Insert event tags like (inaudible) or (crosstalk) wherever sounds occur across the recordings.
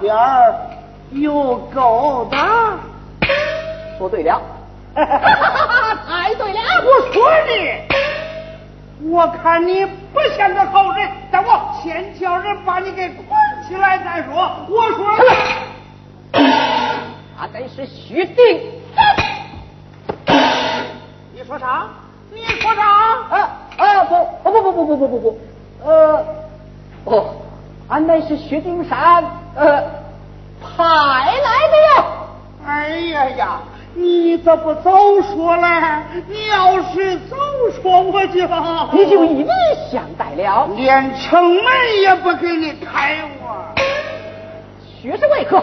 边儿有勾搭？说对了，(laughs) 太对了，我说你，我看你不像个好人，但我先叫人把你给捆起来再说。我说，他真是虚定。你说啥？你说啥？啊啊不不不不不不不不不，呃，哦，俺乃是薛丁山呃派来的呀。哎呀呀！你怎么早说嘞？你要是早说，我就 (laughs) 你就一礼相待了。连城门也不给你开我。薛是为何？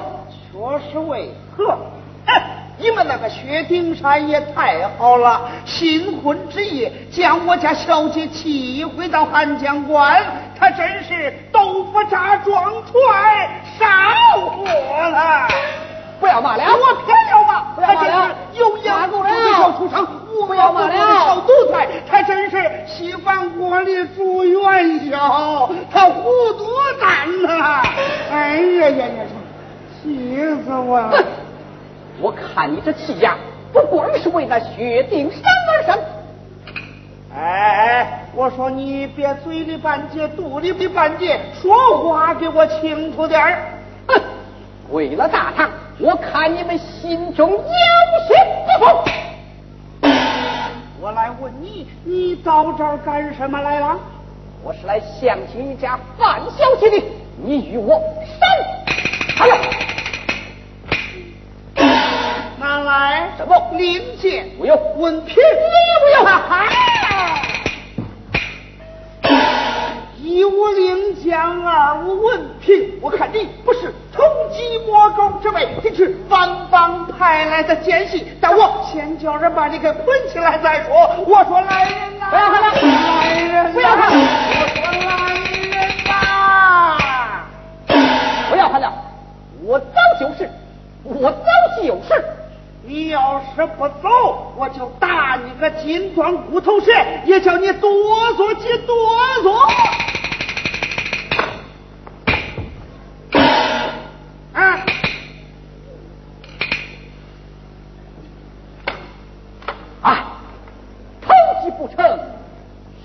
说是为何？哼，你们那个薛丁山也太好了，新婚之夜将我家小姐气回到汉江关，他真是豆腐渣撞船烧火了。不要骂了，我偏要骂，不要骂了他真是有眼不小出场，无不要骂了小奴才，他真是稀饭锅里煮元宵，他糊涂蛋呐！哎呀呀呀，气死我了！我看你这气呀，不光是为那薛丁山而生。哎，我说你别嘴里半截，肚里的半截，说话给我清楚点儿。哼，为了大唐，我看你们心中有些不服。我来问你，你到这儿干什么来了？我是来相亲一家范小姐的，你与我闪！哎来什么令箭？我要文凭，也不要。一无领奖，二无文凭，我看你不是冲击魔高之辈，你是反帮派来的奸细。但我先叫人把你给捆起来再说。我说来人呐，不要喊了，来人，不要看。我说来人呐，不要看了，我早就是，我早有事。你要是不走，我就打你个金装骨头蛇，也叫你哆嗦几哆嗦。啊。啊。偷鸡不成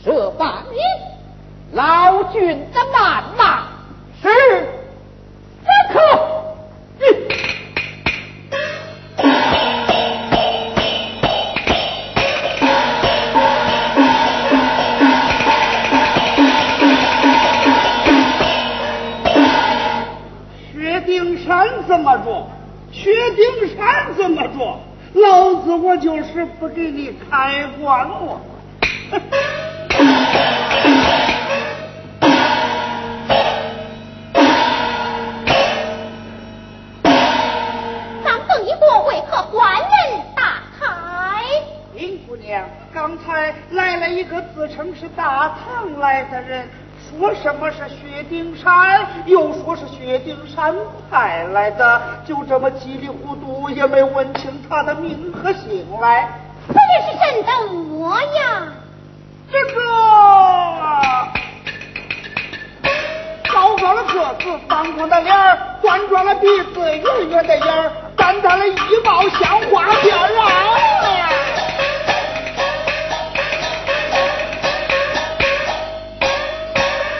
蚀把米，老君怎么？派来的，就这么稀里糊涂，也没问清他的名和姓来。这人是真的模样。这个高高的个子，方方的脸儿，端庄的鼻子，圆圆的眼儿，淡淡的衣帽像花边儿啊！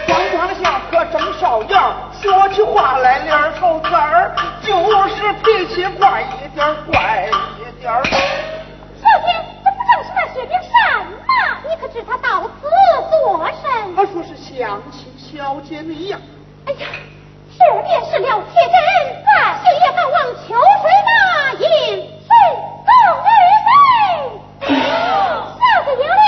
光光下可真少眼儿，说起话来脸儿好字儿，就是脾气怪一点儿，怪一点儿。小姐，这不正是那薛丁山吗？你可知他到此作甚？他说是想起小姐你呀。哎呀，这便是了铁人，咱谁也敢往秋水那饮水后而飞。小姐有令，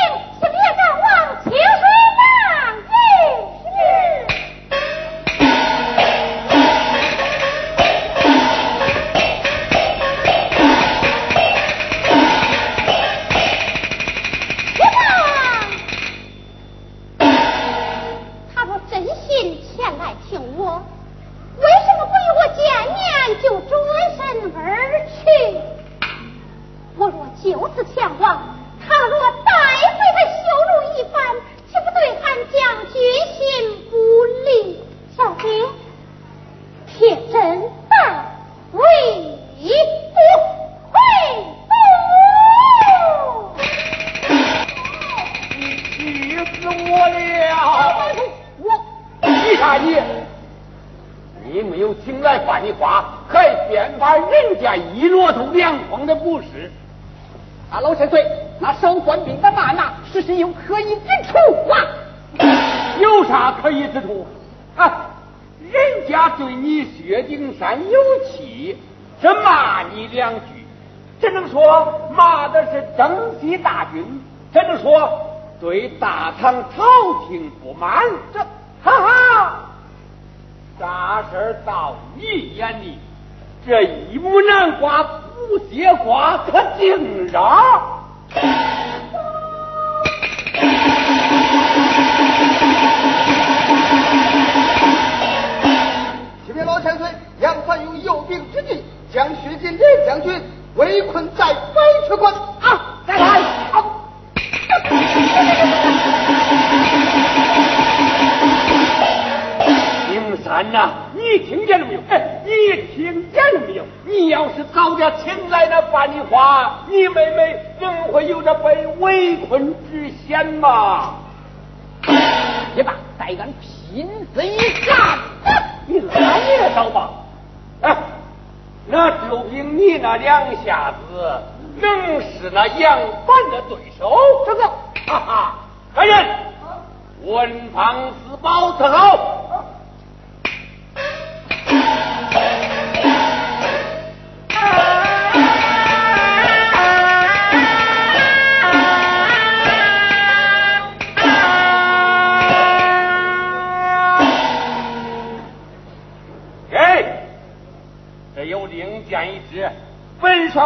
对大唐朝廷不满。这哈哈，啥事儿到你眼里，这一亩南瓜不结瓜，可净嚷。启禀老千岁，杨凡有有病之计，将薛金莲将军围困在白雀关。啊，再来！啊丁山呐、你听见了没有？哎，你听见了没有？你要是早点请来那范丽花，你妹妹怎会有这被围困之险嘛？(laughs) 你吧，待俺拼死一战，你来也找吧。哎，那就凭你那两下子，能是那杨凡的对手？这个，哈哈，来人，文房四宝伺候。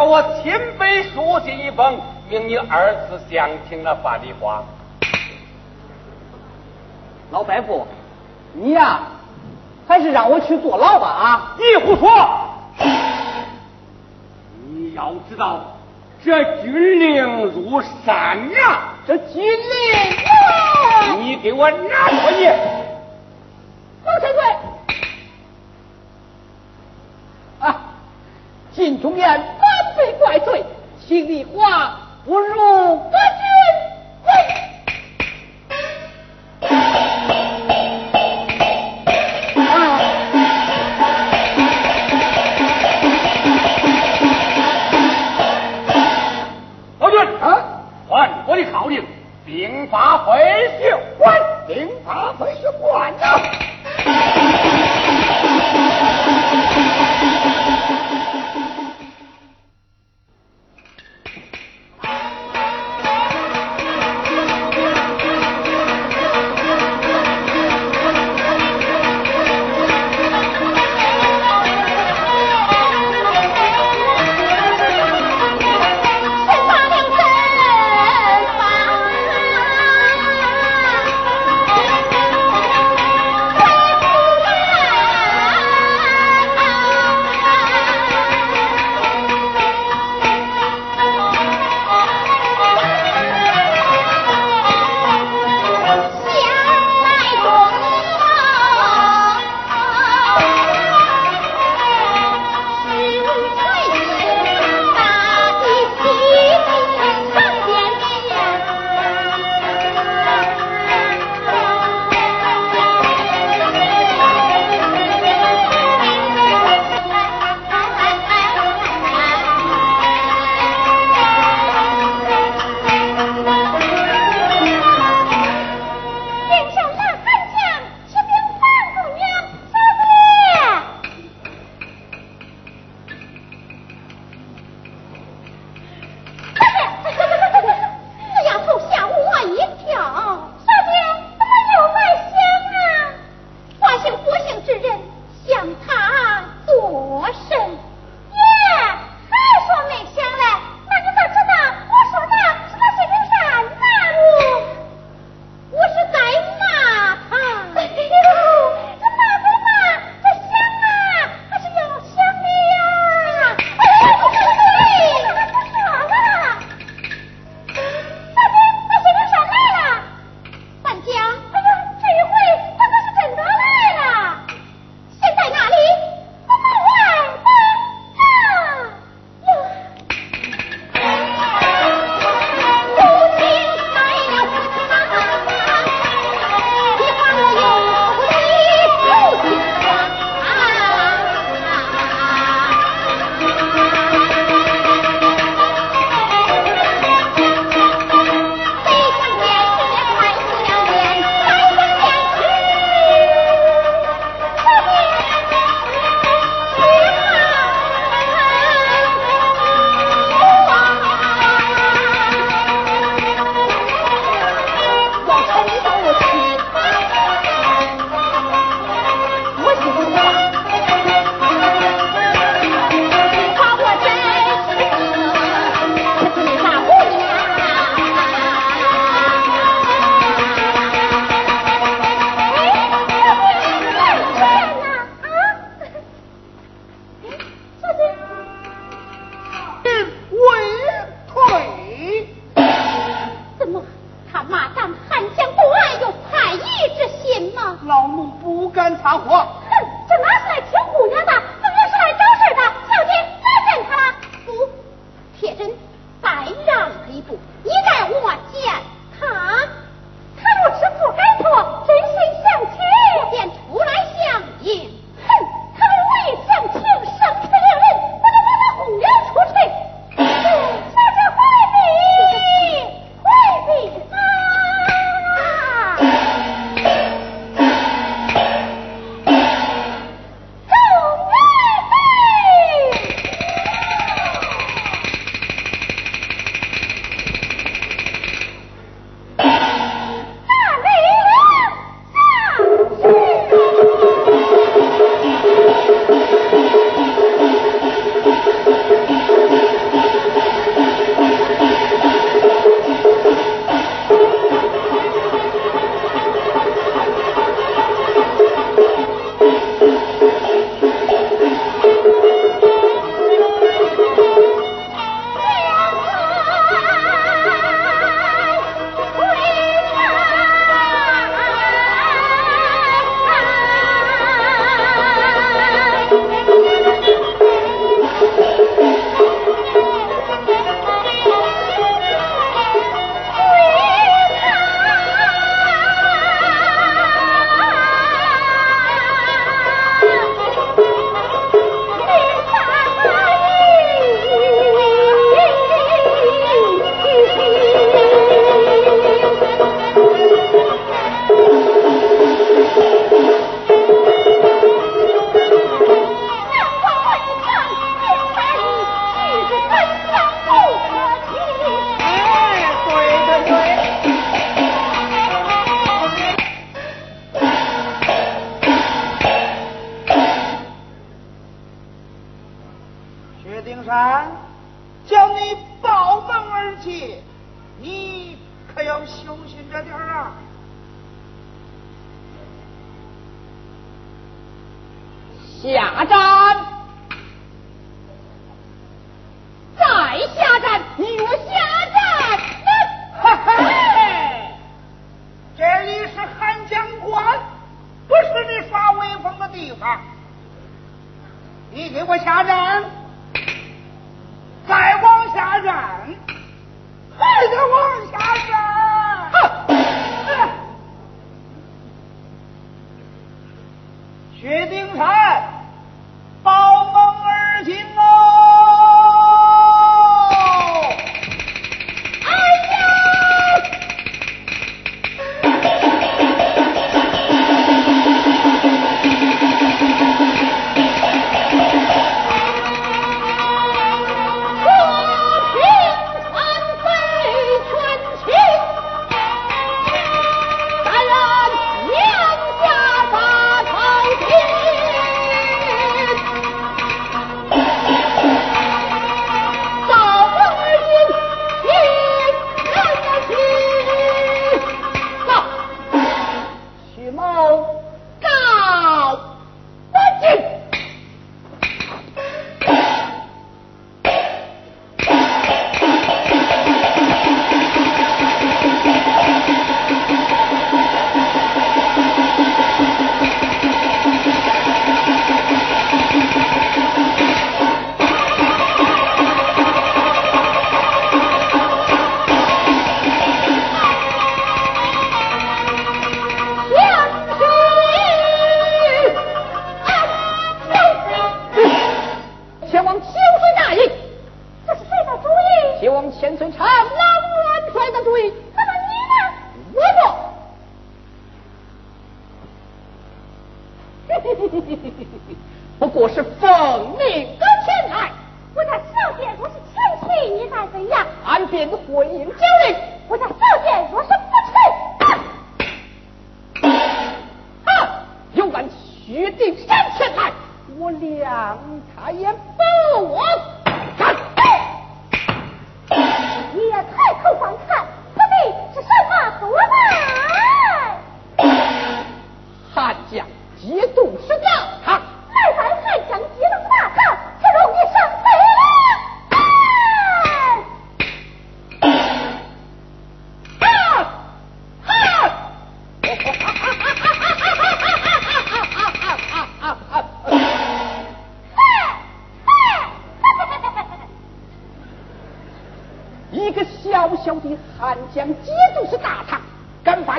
我亲笔书信一封，命你二次相请了范丽花。老大夫，你呀、还是让我去坐牢吧啊！你胡说！你要知道，这军令如山啊！这军令，你给我拿过去！王千岁，啊，晋中言罪，请你话不如国君。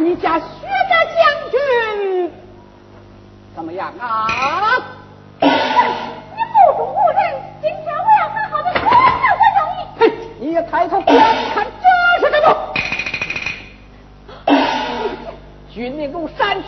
你家薛家将军怎么样啊？(coughs) 你目中无人，今天我要好好的夸夸夸奖你。嘿，你抬头看看这是什么？军令如山。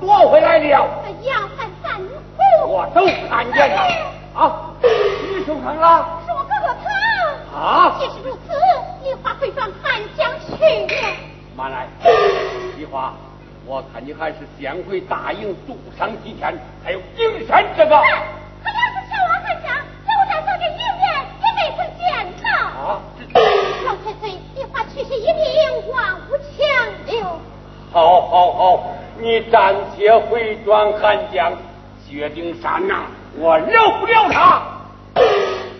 夺回来了！杨三，我都看见了。啊，你受伤了？是我哥哥他。啊！既是如此，梨花会往汉江去。慢来，梨花，我看你还是先回大营，住上几天。还有营山这个。是汉，就，也没见。啊！老太，花去一命，万无。好，好，好。你暂且回转汉江，决定山呐，我饶不了他。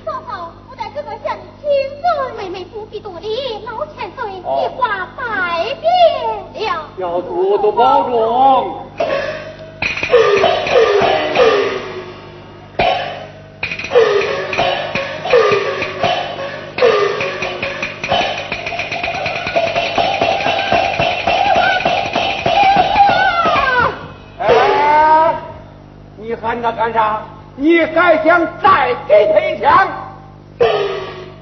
嫂嫂，我在哥哥向你请。妹妹不必多礼，老千岁一话百别了。要多多保重。(laughs) 那干啥？你还想再给他一枪？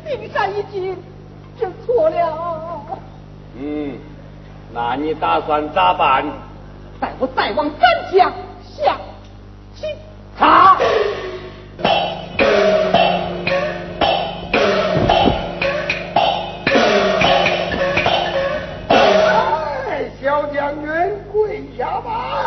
冰山一惊，这错了。嗯，那你打算咋办？待我再往三江下棋他。哎，小将军，跪下吧。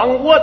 都用光，我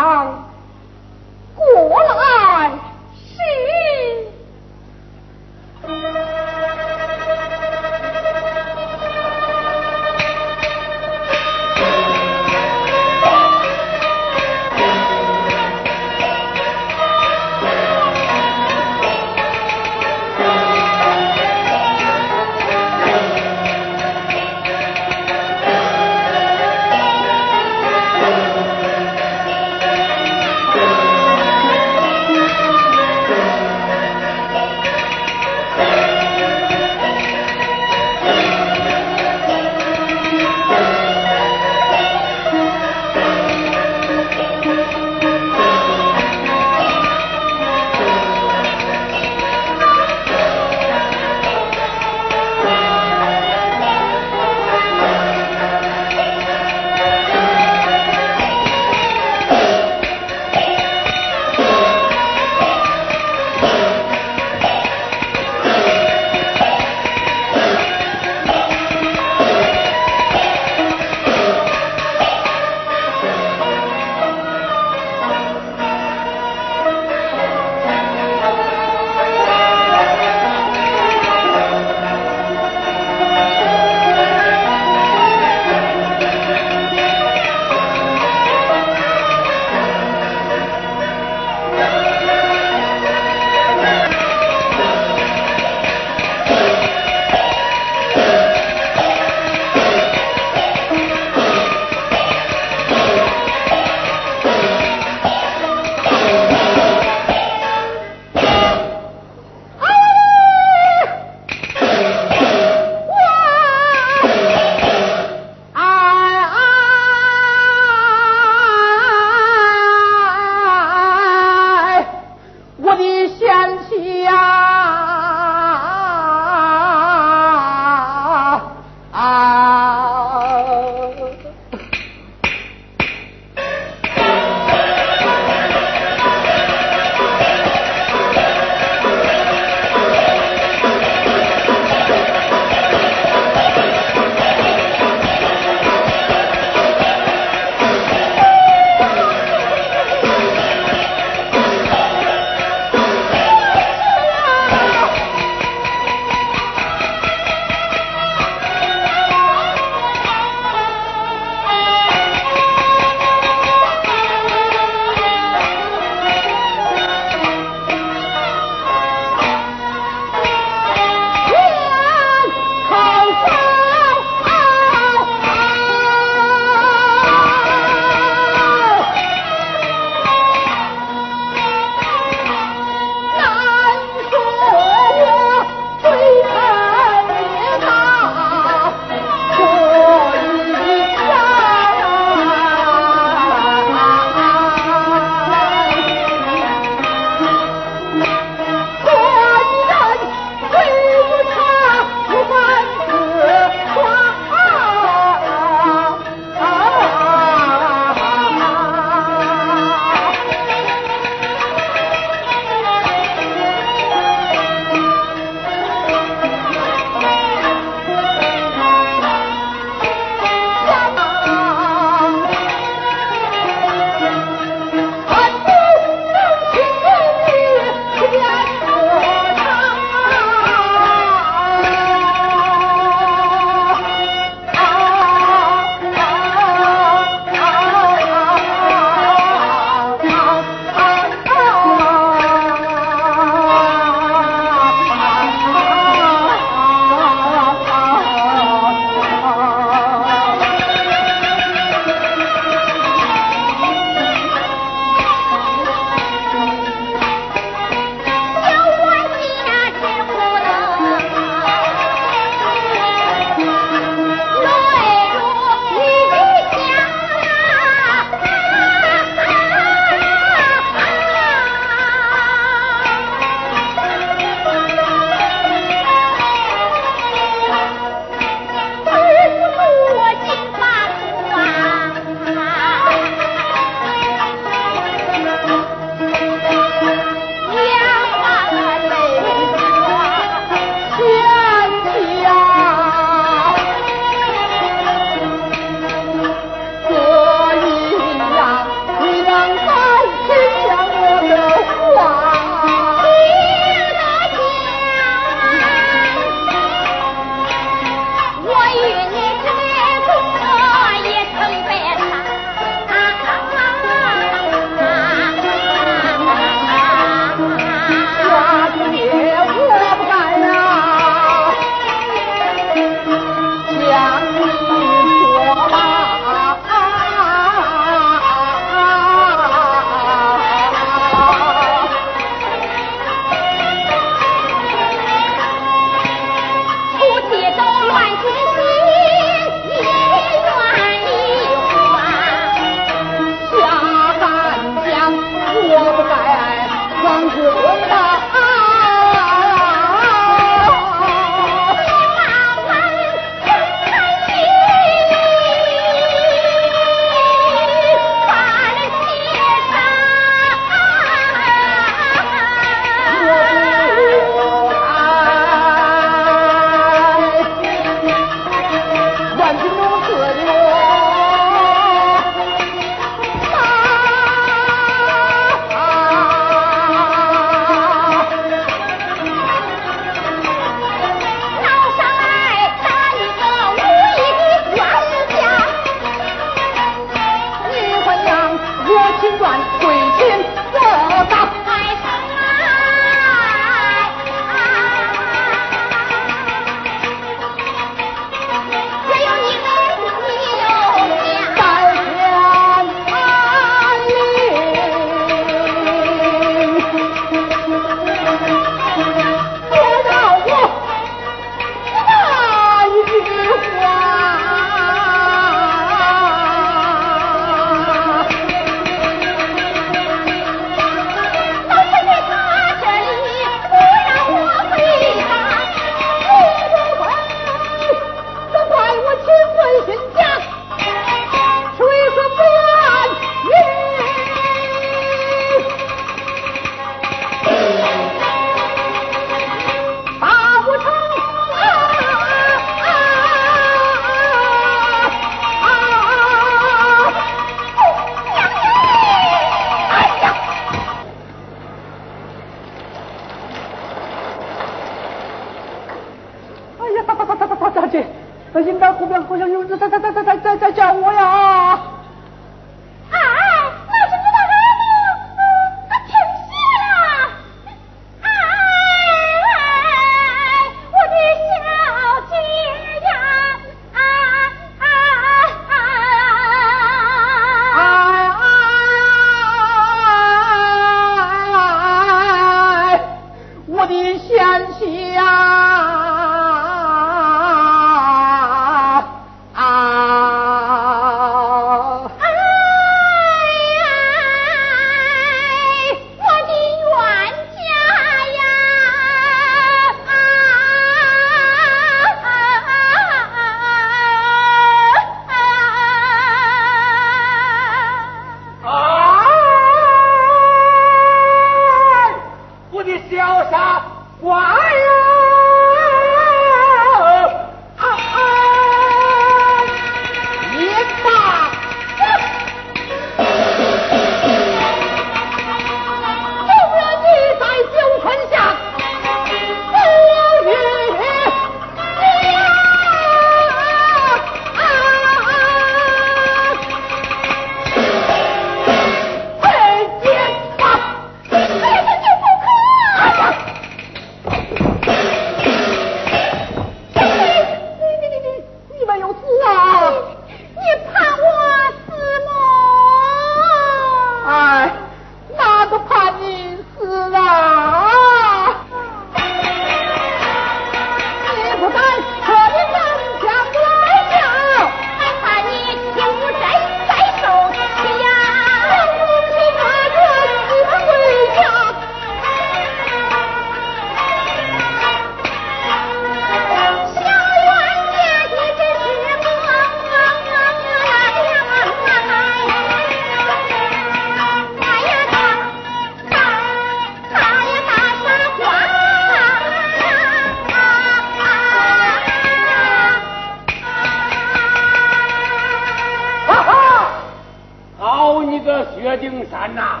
薛丁山呐、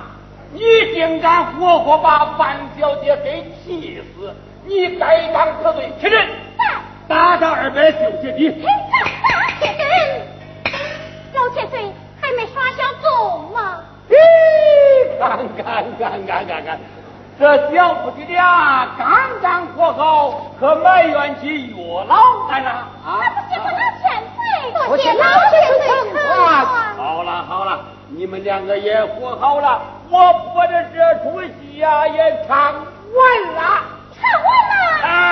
你竟敢活活把范小姐给气死！你该当何罪，起身，打他二百九十斤。老千岁还没耍小纵吗？咦，看看看看看看，这小夫妻俩刚刚和好，可埋怨起岳老来了啊！那不是个老千岁，多多谢老千岁千岁疼疼爱好了好了，你们两个也和好了，我播的这出戏呀、也唱完了。唱完了，啊